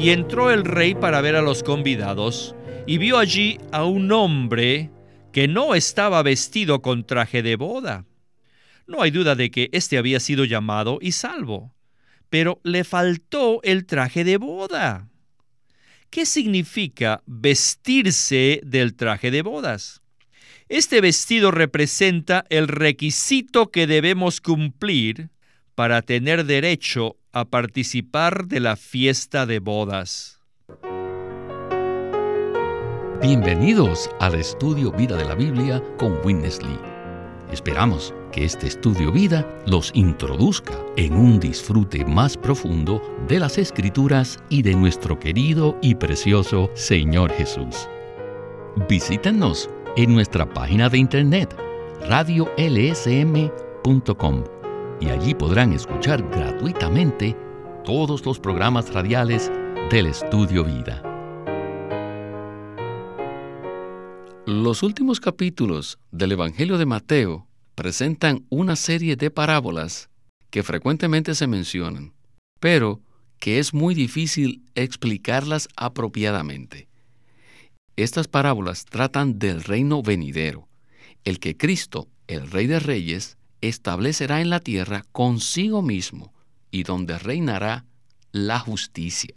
Y entró el rey para ver a los convidados, y vio allí a un hombre que no estaba vestido con traje de boda. No hay duda de que éste había sido llamado y salvo, pero le faltó el traje de boda. ¿Qué significa vestirse del traje de bodas? Este vestido representa el requisito que debemos cumplir para tener derecho a participar de la fiesta de bodas. Bienvenidos al estudio Vida de la Biblia con Winnesley. Esperamos que este estudio vida los introduzca en un disfrute más profundo de las escrituras y de nuestro querido y precioso Señor Jesús. Visítenos en nuestra página de internet radiolsm.com y allí podrán escuchar gratuitamente todos los programas radiales del estudio vida. Los últimos capítulos del Evangelio de Mateo presentan una serie de parábolas que frecuentemente se mencionan, pero que es muy difícil explicarlas apropiadamente. Estas parábolas tratan del reino venidero, el que Cristo, el Rey de Reyes, establecerá en la tierra consigo mismo y donde reinará la justicia.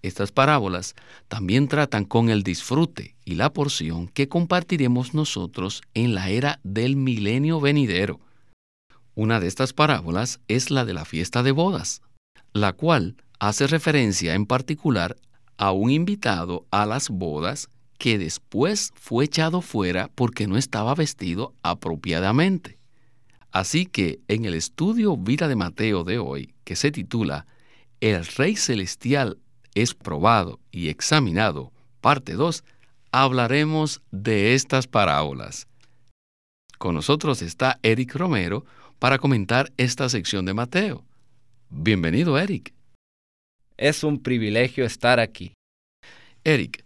Estas parábolas también tratan con el disfrute y la porción que compartiremos nosotros en la era del milenio venidero. Una de estas parábolas es la de la fiesta de bodas, la cual hace referencia en particular a un invitado a las bodas que después fue echado fuera porque no estaba vestido apropiadamente. Así que en el estudio Vida de Mateo de hoy, que se titula El Rey Celestial es probado y examinado, parte 2, hablaremos de estas parábolas. Con nosotros está Eric Romero para comentar esta sección de Mateo. Bienvenido, Eric. Es un privilegio estar aquí. Eric,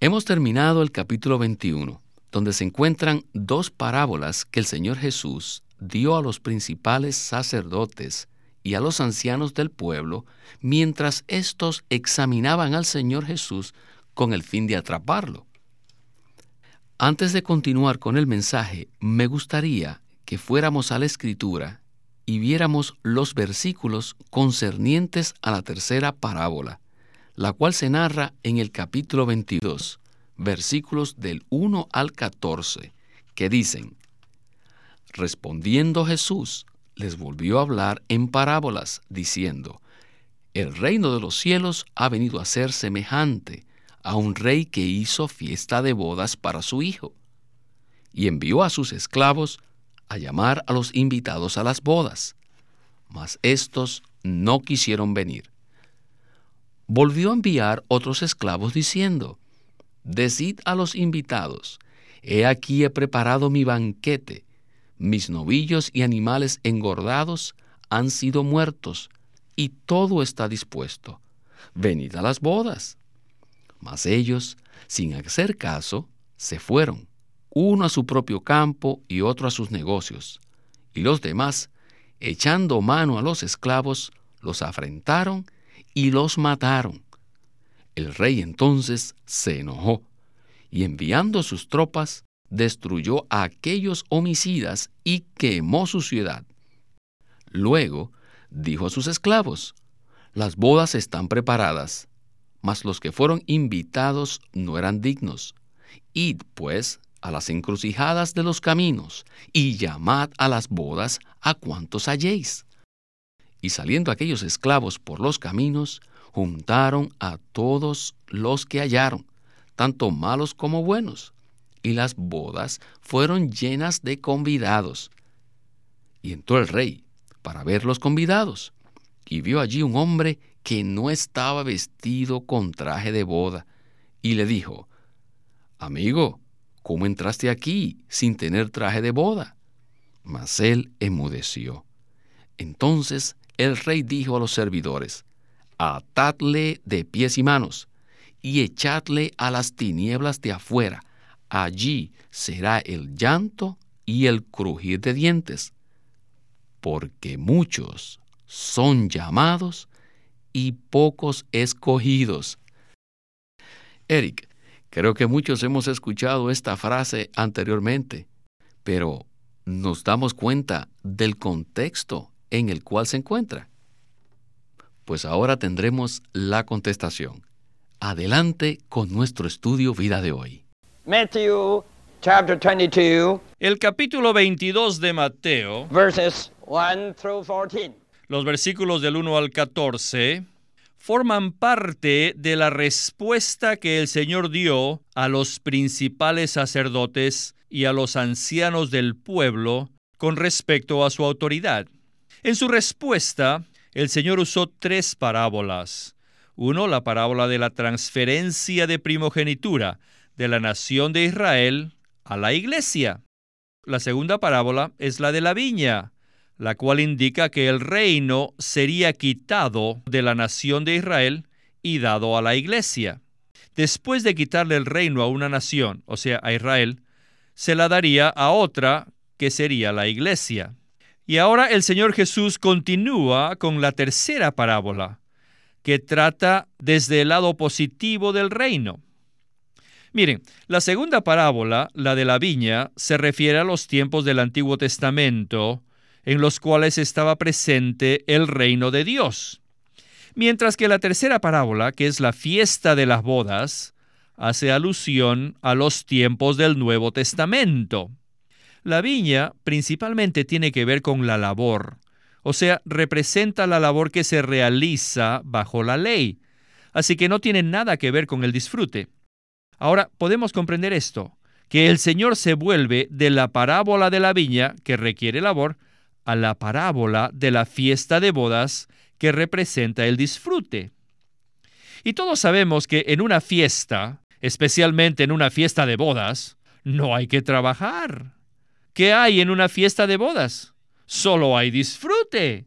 hemos terminado el capítulo 21, donde se encuentran dos parábolas que el Señor Jesús dio a los principales sacerdotes y a los ancianos del pueblo mientras éstos examinaban al Señor Jesús con el fin de atraparlo. Antes de continuar con el mensaje, me gustaría que fuéramos a la escritura y viéramos los versículos concernientes a la tercera parábola, la cual se narra en el capítulo 22, versículos del 1 al 14, que dicen, Respondiendo Jesús, les volvió a hablar en parábolas, diciendo, El reino de los cielos ha venido a ser semejante a un rey que hizo fiesta de bodas para su hijo, y envió a sus esclavos a llamar a los invitados a las bodas, mas éstos no quisieron venir. Volvió a enviar otros esclavos diciendo, Decid a los invitados, He aquí he preparado mi banquete, mis novillos y animales engordados han sido muertos, y todo está dispuesto. Venid a las bodas. Mas ellos, sin hacer caso, se fueron, uno a su propio campo y otro a sus negocios. Y los demás, echando mano a los esclavos, los afrentaron y los mataron. El rey entonces se enojó, y enviando sus tropas, destruyó a aquellos homicidas y quemó su ciudad. Luego dijo a sus esclavos, las bodas están preparadas, mas los que fueron invitados no eran dignos. Id, pues, a las encrucijadas de los caminos, y llamad a las bodas a cuantos halléis. Y saliendo aquellos esclavos por los caminos, juntaron a todos los que hallaron, tanto malos como buenos, y las bodas fueron llenas de convidados. Y entró el rey para ver los convidados, y vio allí un hombre que no estaba vestido con traje de boda, y le dijo, Amigo, ¿cómo entraste aquí sin tener traje de boda? Mas él enmudeció. Entonces el rey dijo a los servidores, Atadle de pies y manos, y echadle a las tinieblas de afuera, allí será el llanto y el crujir de dientes, porque muchos son llamados y pocos escogidos. Eric, creo que muchos hemos escuchado esta frase anteriormente, pero nos damos cuenta del contexto en el cual se encuentra. Pues ahora tendremos la contestación. Adelante con nuestro estudio vida de hoy. Matthew chapter 22 El capítulo 22 de Mateo, verses 1 through 14. los versículos del 1 al 14, forman parte de la respuesta que el Señor dio a los principales sacerdotes y a los ancianos del pueblo con respecto a su autoridad. En su respuesta, el Señor usó tres parábolas. Uno, la parábola de la transferencia de primogenitura de la nación de Israel a la iglesia. La segunda parábola es la de la viña, la cual indica que el reino sería quitado de la nación de Israel y dado a la iglesia. Después de quitarle el reino a una nación, o sea, a Israel, se la daría a otra que sería la iglesia. Y ahora el Señor Jesús continúa con la tercera parábola, que trata desde el lado positivo del reino. Miren, la segunda parábola, la de la viña, se refiere a los tiempos del Antiguo Testamento, en los cuales estaba presente el reino de Dios. Mientras que la tercera parábola, que es la fiesta de las bodas, hace alusión a los tiempos del Nuevo Testamento. La viña principalmente tiene que ver con la labor, o sea, representa la labor que se realiza bajo la ley, así que no tiene nada que ver con el disfrute. Ahora, podemos comprender esto, que el Señor se vuelve de la parábola de la viña, que requiere labor, a la parábola de la fiesta de bodas, que representa el disfrute. Y todos sabemos que en una fiesta, especialmente en una fiesta de bodas, no hay que trabajar. ¿Qué hay en una fiesta de bodas? Solo hay disfrute.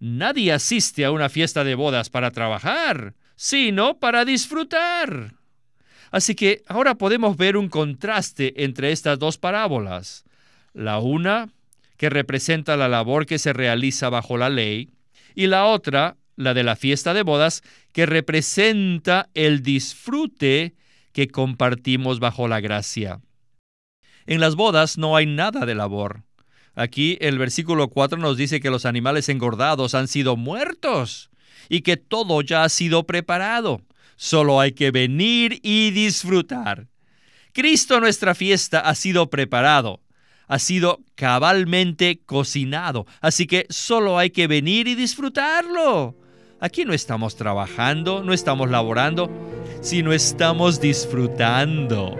Nadie asiste a una fiesta de bodas para trabajar, sino para disfrutar. Así que ahora podemos ver un contraste entre estas dos parábolas. La una, que representa la labor que se realiza bajo la ley, y la otra, la de la fiesta de bodas, que representa el disfrute que compartimos bajo la gracia. En las bodas no hay nada de labor. Aquí el versículo 4 nos dice que los animales engordados han sido muertos y que todo ya ha sido preparado. Solo hay que venir y disfrutar. Cristo nuestra fiesta ha sido preparado, ha sido cabalmente cocinado, así que solo hay que venir y disfrutarlo. Aquí no estamos trabajando, no estamos laborando, sino estamos disfrutando.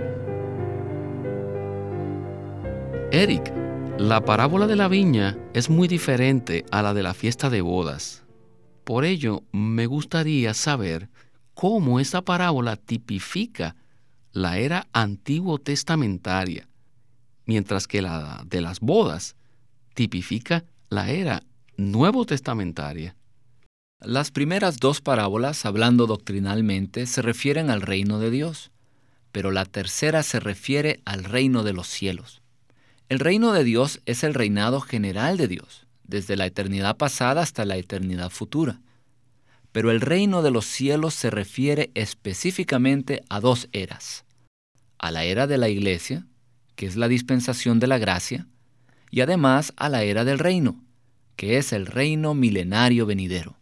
Eric, la parábola de la viña es muy diferente a la de la fiesta de bodas. Por ello, me gustaría saber cómo esta parábola tipifica la era antiguo testamentaria, mientras que la de las bodas tipifica la era nuevo testamentaria. Las primeras dos parábolas, hablando doctrinalmente, se refieren al reino de Dios, pero la tercera se refiere al reino de los cielos. El reino de Dios es el reinado general de Dios, desde la eternidad pasada hasta la eternidad futura. Pero el reino de los cielos se refiere específicamente a dos eras. A la era de la iglesia, que es la dispensación de la gracia, y además a la era del reino, que es el reino milenario venidero.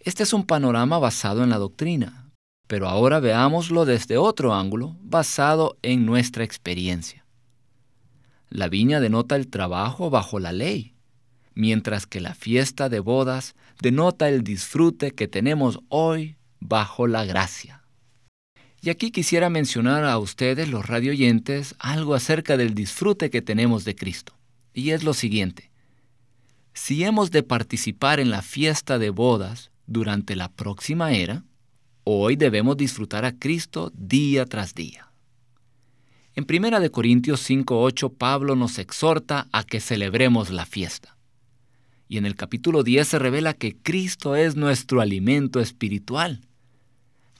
Este es un panorama basado en la doctrina, pero ahora veámoslo desde otro ángulo, basado en nuestra experiencia. La viña denota el trabajo bajo la ley, mientras que la fiesta de bodas denota el disfrute que tenemos hoy bajo la gracia. Y aquí quisiera mencionar a ustedes, los radioyentes, algo acerca del disfrute que tenemos de Cristo. Y es lo siguiente. Si hemos de participar en la fiesta de bodas durante la próxima era, hoy debemos disfrutar a Cristo día tras día. En 1 Corintios 5.8 Pablo nos exhorta a que celebremos la fiesta. Y en el capítulo 10 se revela que Cristo es nuestro alimento espiritual.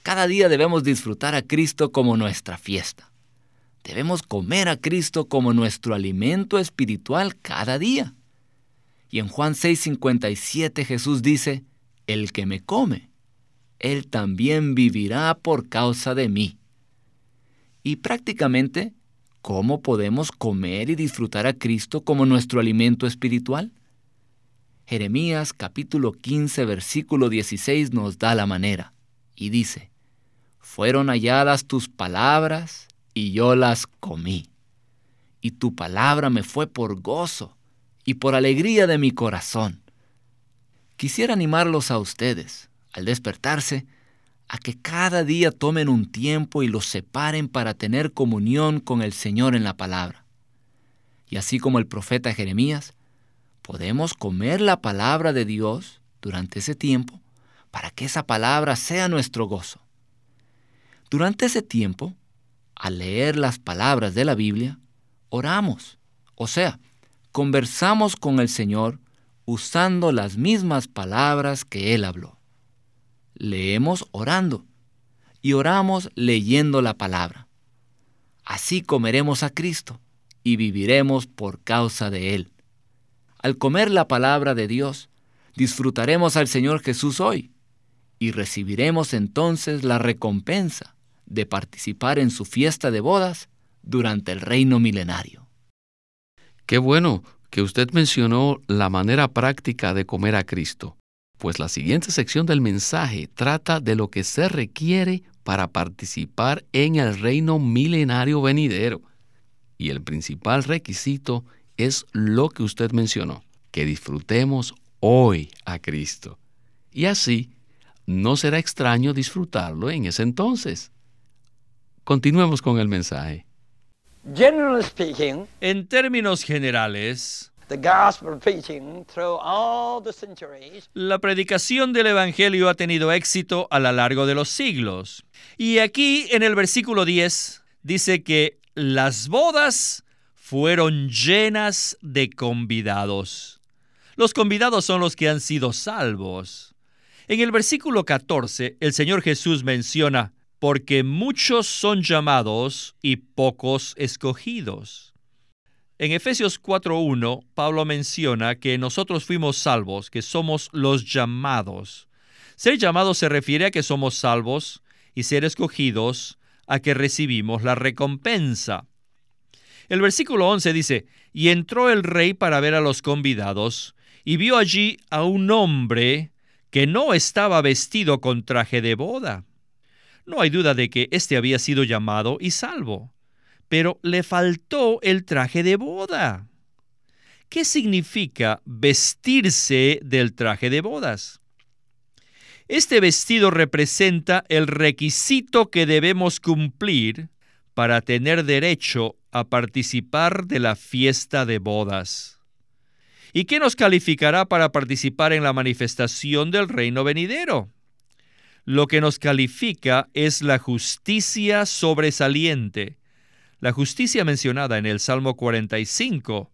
Cada día debemos disfrutar a Cristo como nuestra fiesta. Debemos comer a Cristo como nuestro alimento espiritual cada día. Y en Juan 6:57 Jesús dice, el que me come, él también vivirá por causa de mí. Y prácticamente, ¿cómo podemos comer y disfrutar a Cristo como nuestro alimento espiritual? Jeremías capítulo 15 versículo 16 nos da la manera y dice, Fueron halladas tus palabras y yo las comí. Y tu palabra me fue por gozo y por alegría de mi corazón. Quisiera animarlos a ustedes, al despertarse, a que cada día tomen un tiempo y los separen para tener comunión con el Señor en la palabra. Y así como el profeta Jeremías, podemos comer la palabra de Dios durante ese tiempo para que esa palabra sea nuestro gozo. Durante ese tiempo, al leer las palabras de la Biblia, oramos, o sea, conversamos con el Señor usando las mismas palabras que Él habló. Leemos orando y oramos leyendo la palabra. Así comeremos a Cristo y viviremos por causa de Él. Al comer la palabra de Dios, disfrutaremos al Señor Jesús hoy y recibiremos entonces la recompensa de participar en su fiesta de bodas durante el reino milenario. Qué bueno que usted mencionó la manera práctica de comer a Cristo, pues la siguiente sección del mensaje trata de lo que se requiere para participar en el reino milenario venidero. Y el principal requisito lo que usted mencionó, que disfrutemos hoy a Cristo. Y así, no será extraño disfrutarlo en ese entonces. Continuemos con el mensaje. Generally speaking, En términos generales, the gospel preaching through all the centuries la predicación del Evangelio ha tenido éxito a lo largo de los siglos. Y aquí en el versículo 10 dice que las bodas fueron llenas de convidados. Los convidados son los que han sido salvos. En el versículo 14, el Señor Jesús menciona, porque muchos son llamados y pocos escogidos. En Efesios 4.1, Pablo menciona que nosotros fuimos salvos, que somos los llamados. Ser llamados se refiere a que somos salvos y ser escogidos a que recibimos la recompensa. El versículo 11 dice, y entró el rey para ver a los convidados, y vio allí a un hombre que no estaba vestido con traje de boda. No hay duda de que éste había sido llamado y salvo, pero le faltó el traje de boda. ¿Qué significa vestirse del traje de bodas? Este vestido representa el requisito que debemos cumplir para tener derecho a participar de la fiesta de bodas. ¿Y qué nos calificará para participar en la manifestación del reino venidero? Lo que nos califica es la justicia sobresaliente, la justicia mencionada en el Salmo 45,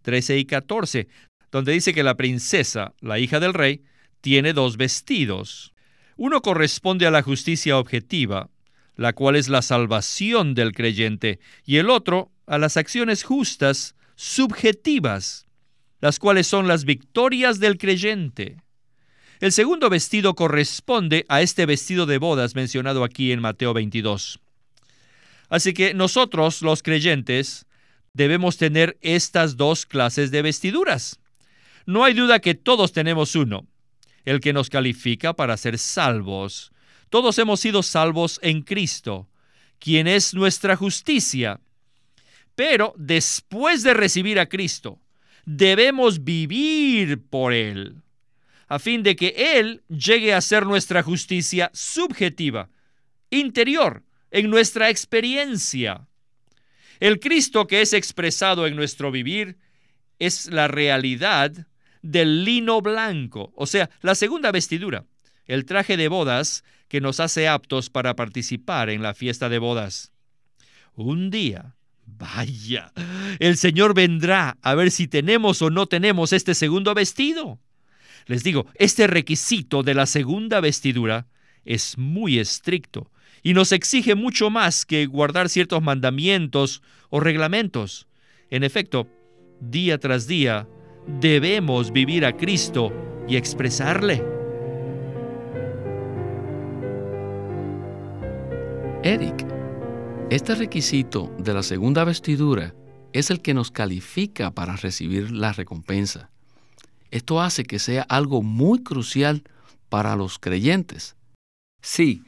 13 y 14, donde dice que la princesa, la hija del rey, tiene dos vestidos. Uno corresponde a la justicia objetiva, la cual es la salvación del creyente, y el otro a las acciones justas subjetivas, las cuales son las victorias del creyente. El segundo vestido corresponde a este vestido de bodas mencionado aquí en Mateo 22. Así que nosotros, los creyentes, debemos tener estas dos clases de vestiduras. No hay duda que todos tenemos uno, el que nos califica para ser salvos. Todos hemos sido salvos en Cristo, quien es nuestra justicia. Pero después de recibir a Cristo, debemos vivir por Él, a fin de que Él llegue a ser nuestra justicia subjetiva, interior, en nuestra experiencia. El Cristo que es expresado en nuestro vivir es la realidad del lino blanco, o sea, la segunda vestidura, el traje de bodas que nos hace aptos para participar en la fiesta de bodas. Un día, vaya, el Señor vendrá a ver si tenemos o no tenemos este segundo vestido. Les digo, este requisito de la segunda vestidura es muy estricto y nos exige mucho más que guardar ciertos mandamientos o reglamentos. En efecto, día tras día, debemos vivir a Cristo y expresarle. Eric, este requisito de la segunda vestidura es el que nos califica para recibir la recompensa. Esto hace que sea algo muy crucial para los creyentes. Sí,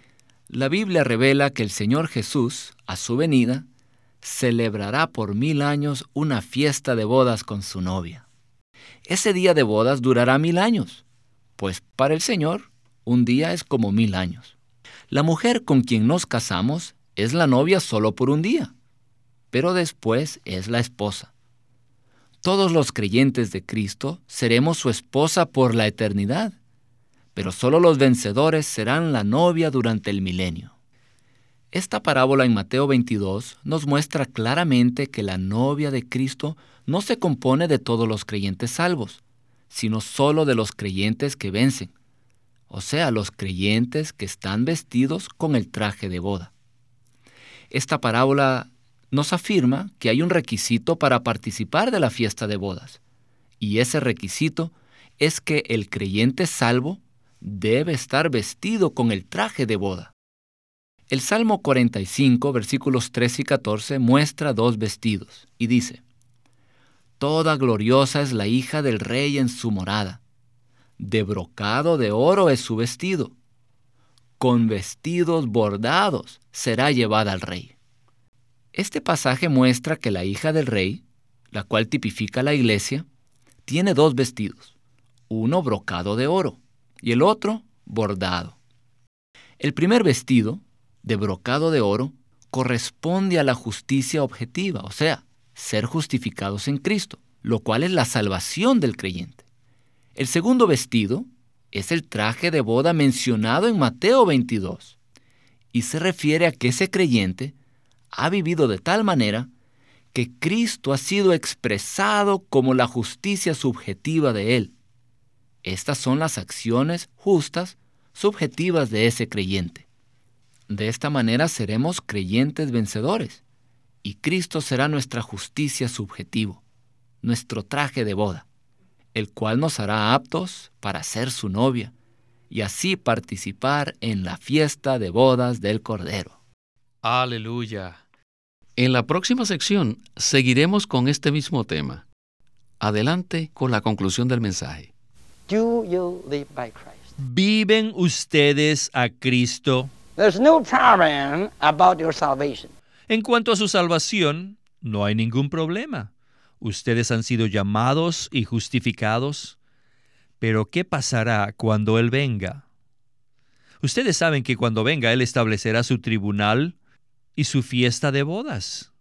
la Biblia revela que el Señor Jesús, a su venida, celebrará por mil años una fiesta de bodas con su novia. Ese día de bodas durará mil años, pues para el Señor un día es como mil años. La mujer con quien nos casamos es la novia solo por un día, pero después es la esposa. Todos los creyentes de Cristo seremos su esposa por la eternidad, pero solo los vencedores serán la novia durante el milenio. Esta parábola en Mateo 22 nos muestra claramente que la novia de Cristo no se compone de todos los creyentes salvos, sino solo de los creyentes que vencen, o sea, los creyentes que están vestidos con el traje de boda. Esta parábola nos afirma que hay un requisito para participar de la fiesta de bodas, y ese requisito es que el creyente salvo debe estar vestido con el traje de boda. El Salmo 45, versículos 13 y 14 muestra dos vestidos y dice, Toda gloriosa es la hija del rey en su morada, de brocado de oro es su vestido, con vestidos bordados será llevada al rey. Este pasaje muestra que la hija del rey, la cual tipifica la iglesia, tiene dos vestidos, uno brocado de oro y el otro bordado. El primer vestido, de brocado de oro, corresponde a la justicia objetiva, o sea, ser justificados en Cristo, lo cual es la salvación del creyente. El segundo vestido es el traje de boda mencionado en Mateo 22 y se refiere a que ese creyente ha vivido de tal manera que Cristo ha sido expresado como la justicia subjetiva de Él. Estas son las acciones justas subjetivas de ese creyente. De esta manera seremos creyentes vencedores y Cristo será nuestra justicia subjetivo, nuestro traje de boda, el cual nos hará aptos para ser su novia y así participar en la fiesta de bodas del Cordero. Aleluya. En la próxima sección seguiremos con este mismo tema. Adelante con la conclusión del mensaje. Do you live by Christ? ¿Viven ustedes a Cristo? There's no problem about your salvation. En cuanto a su salvación, no hay ningún problema. Ustedes han sido llamados y justificados. Pero ¿qué pasará cuando Él venga? Ustedes saben que cuando venga Él establecerá su tribunal y su fiesta de bodas.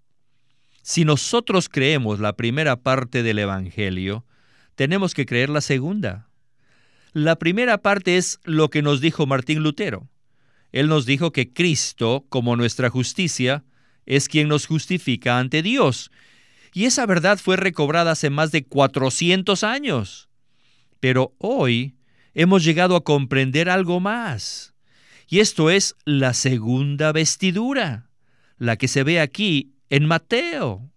Si nosotros creemos la primera parte del Evangelio, tenemos que creer la segunda. La primera parte es lo que nos dijo Martín Lutero. Él nos dijo que Cristo, como nuestra justicia, es quien nos justifica ante Dios. Y esa verdad fue recobrada hace más de 400 años. Pero hoy hemos llegado a comprender algo más. Y esto es la segunda vestidura la que se ve aquí en Mateo.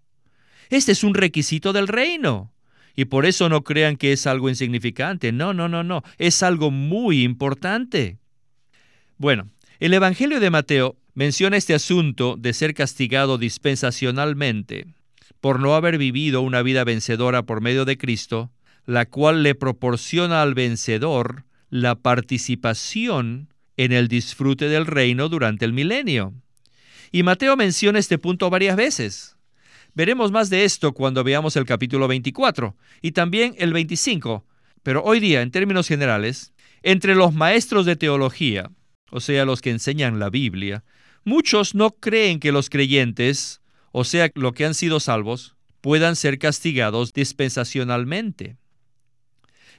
Este es un requisito del reino. Y por eso no crean que es algo insignificante. No, no, no, no. Es algo muy importante. Bueno, el Evangelio de Mateo menciona este asunto de ser castigado dispensacionalmente por no haber vivido una vida vencedora por medio de Cristo, la cual le proporciona al vencedor la participación en el disfrute del reino durante el milenio. Y Mateo menciona este punto varias veces. Veremos más de esto cuando veamos el capítulo 24 y también el 25. Pero hoy día, en términos generales, entre los maestros de teología, o sea, los que enseñan la Biblia, muchos no creen que los creyentes, o sea, los que han sido salvos, puedan ser castigados dispensacionalmente.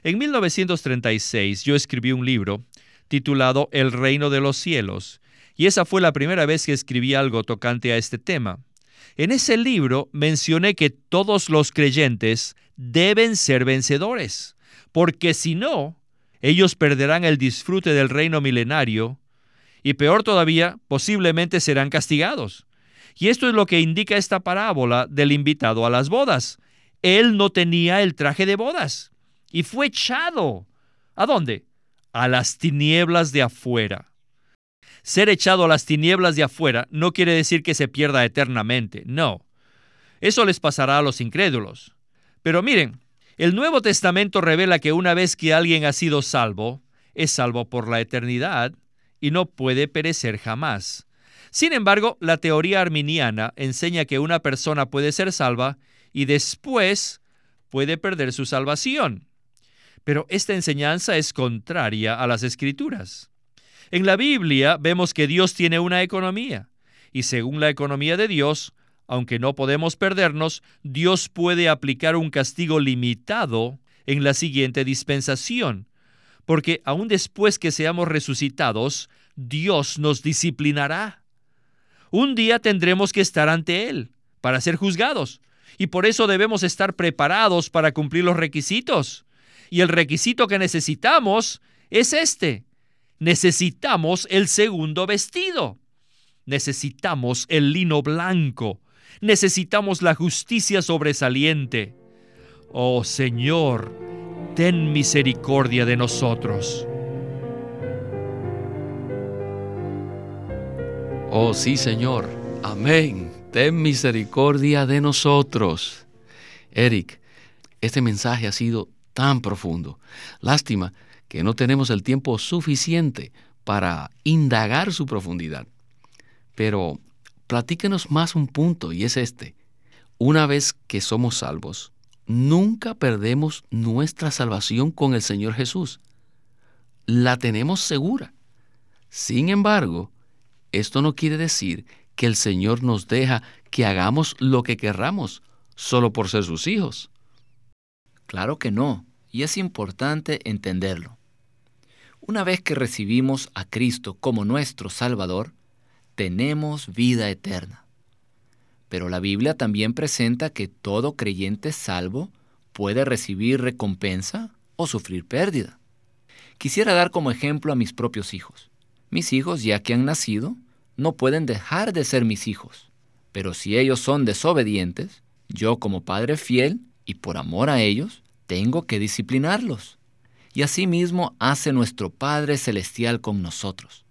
En 1936 yo escribí un libro titulado El reino de los cielos, y esa fue la primera vez que escribí algo tocante a este tema. En ese libro mencioné que todos los creyentes deben ser vencedores, porque si no, ellos perderán el disfrute del reino milenario y peor todavía, posiblemente serán castigados. Y esto es lo que indica esta parábola del invitado a las bodas. Él no tenía el traje de bodas y fue echado. ¿A dónde? A las tinieblas de afuera. Ser echado a las tinieblas de afuera no quiere decir que se pierda eternamente, no. Eso les pasará a los incrédulos. Pero miren, el Nuevo Testamento revela que una vez que alguien ha sido salvo, es salvo por la eternidad y no puede perecer jamás. Sin embargo, la teoría arminiana enseña que una persona puede ser salva y después puede perder su salvación. Pero esta enseñanza es contraria a las escrituras. En la Biblia vemos que Dios tiene una economía, y según la economía de Dios, aunque no podemos perdernos, Dios puede aplicar un castigo limitado en la siguiente dispensación, porque aun después que seamos resucitados, Dios nos disciplinará. Un día tendremos que estar ante Él para ser juzgados, y por eso debemos estar preparados para cumplir los requisitos. Y el requisito que necesitamos es este. Necesitamos el segundo vestido. Necesitamos el lino blanco. Necesitamos la justicia sobresaliente. Oh Señor, ten misericordia de nosotros. Oh sí, Señor. Amén. Ten misericordia de nosotros. Eric, este mensaje ha sido tan profundo. Lástima que no tenemos el tiempo suficiente para indagar su profundidad. Pero platíquenos más un punto y es este. Una vez que somos salvos, nunca perdemos nuestra salvación con el Señor Jesús. La tenemos segura. Sin embargo, esto no quiere decir que el Señor nos deja que hagamos lo que querramos solo por ser sus hijos. Claro que no, y es importante entenderlo. Una vez que recibimos a Cristo como nuestro Salvador, tenemos vida eterna. Pero la Biblia también presenta que todo creyente salvo puede recibir recompensa o sufrir pérdida. Quisiera dar como ejemplo a mis propios hijos. Mis hijos, ya que han nacido, no pueden dejar de ser mis hijos. Pero si ellos son desobedientes, yo como padre fiel y por amor a ellos, tengo que disciplinarlos. Y asimismo hace nuestro Padre Celestial con nosotros.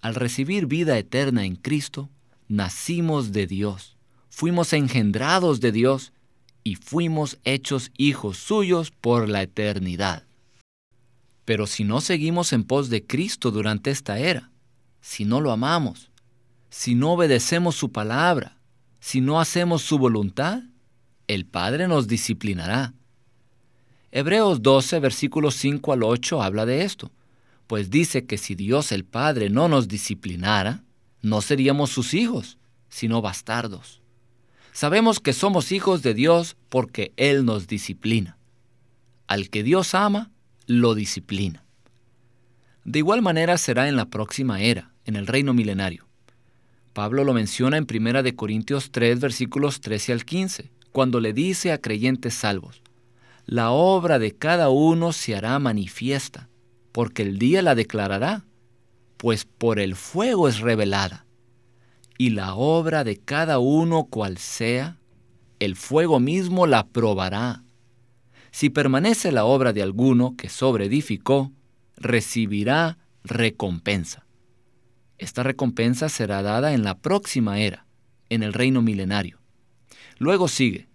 Al recibir vida eterna en Cristo, nacimos de Dios, fuimos engendrados de Dios y fuimos hechos hijos suyos por la eternidad. Pero si no seguimos en pos de Cristo durante esta era, si no lo amamos, si no obedecemos su palabra, si no hacemos su voluntad, el Padre nos disciplinará. Hebreos 12, versículos 5 al 8 habla de esto, pues dice que si Dios el Padre no nos disciplinara, no seríamos sus hijos, sino bastardos. Sabemos que somos hijos de Dios porque Él nos disciplina. Al que Dios ama, lo disciplina. De igual manera será en la próxima era, en el reino milenario. Pablo lo menciona en 1 Corintios 3, versículos 13 al 15, cuando le dice a creyentes salvos, la obra de cada uno se hará manifiesta, porque el día la declarará, pues por el fuego es revelada. Y la obra de cada uno cual sea, el fuego mismo la probará. Si permanece la obra de alguno que sobreedificó, recibirá recompensa. Esta recompensa será dada en la próxima era, en el reino milenario. Luego sigue,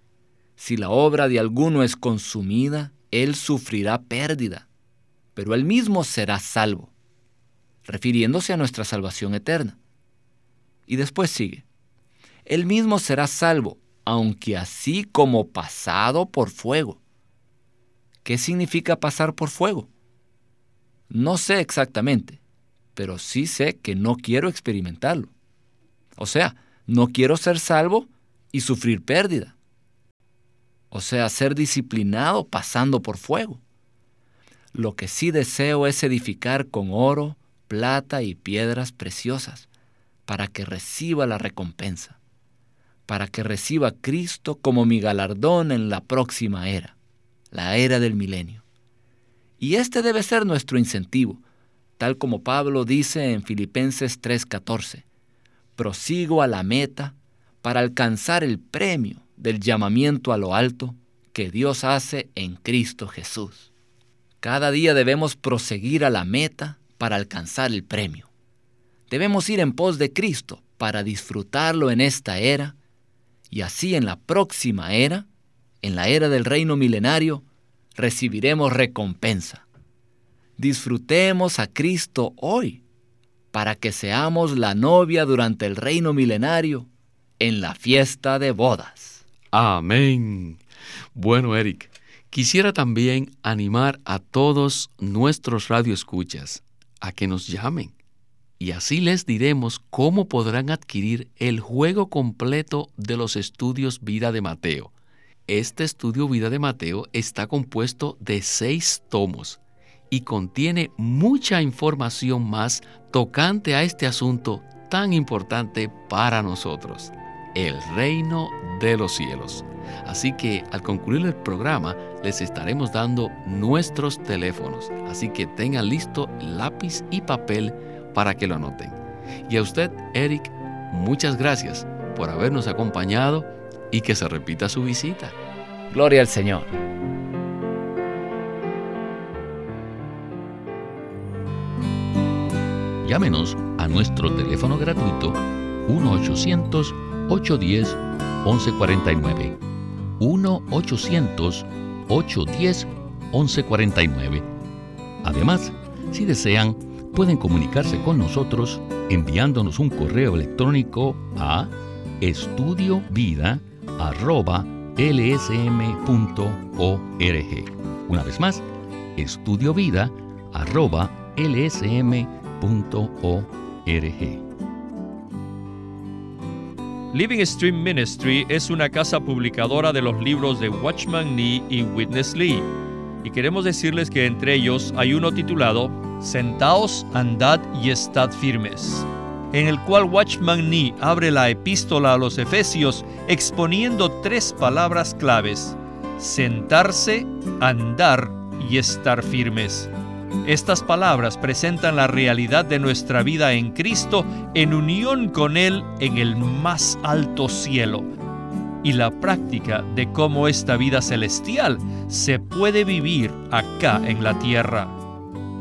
si la obra de alguno es consumida, él sufrirá pérdida, pero él mismo será salvo, refiriéndose a nuestra salvación eterna. Y después sigue, él mismo será salvo, aunque así como pasado por fuego. ¿Qué significa pasar por fuego? No sé exactamente, pero sí sé que no quiero experimentarlo. O sea, no quiero ser salvo y sufrir pérdida. O sea, ser disciplinado pasando por fuego. Lo que sí deseo es edificar con oro, plata y piedras preciosas, para que reciba la recompensa, para que reciba Cristo como mi galardón en la próxima era, la era del milenio. Y este debe ser nuestro incentivo, tal como Pablo dice en Filipenses 3:14, prosigo a la meta para alcanzar el premio del llamamiento a lo alto que Dios hace en Cristo Jesús. Cada día debemos proseguir a la meta para alcanzar el premio. Debemos ir en pos de Cristo para disfrutarlo en esta era y así en la próxima era, en la era del reino milenario, recibiremos recompensa. Disfrutemos a Cristo hoy para que seamos la novia durante el reino milenario en la fiesta de bodas. Amén. Bueno, Eric, quisiera también animar a todos nuestros radioescuchas a que nos llamen y así les diremos cómo podrán adquirir el juego completo de los estudios Vida de Mateo. Este estudio Vida de Mateo está compuesto de seis tomos y contiene mucha información más tocante a este asunto tan importante para nosotros, el reino de los cielos. Así que al concluir el programa les estaremos dando nuestros teléfonos, así que tengan listo lápiz y papel para que lo anoten. Y a usted, Eric, muchas gracias por habernos acompañado y que se repita su visita. Gloria al Señor. Llámenos a nuestro teléfono gratuito 1-800-810-1149. 1-800-810-1149. Además, si desean, pueden comunicarse con nosotros enviándonos un correo electrónico a estudiovida.lsm.org. Una vez más, estudiovida.lsm.org. Living Stream Ministry es una casa publicadora de los libros de Watchman Nee y Witness Lee. Y queremos decirles que entre ellos hay uno titulado Sentaos, andad y estad firmes, en el cual Watchman Nee abre la epístola a los Efesios exponiendo tres palabras claves, sentarse, andar y estar firmes. Estas palabras presentan la realidad de nuestra vida en Cristo en unión con Él en el más alto cielo y la práctica de cómo esta vida celestial se puede vivir acá en la tierra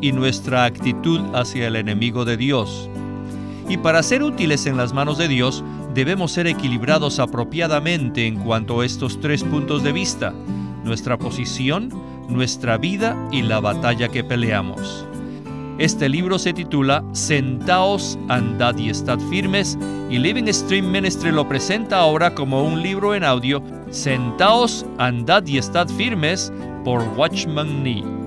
y nuestra actitud hacia el enemigo de Dios. Y para ser útiles en las manos de Dios, debemos ser equilibrados apropiadamente en cuanto a estos tres puntos de vista, nuestra posición, nuestra vida y la batalla que peleamos. Este libro se titula Sentaos, andad y estad firmes y Living Stream Ministry lo presenta ahora como un libro en audio, Sentaos, andad y estad firmes por Watchman Nee.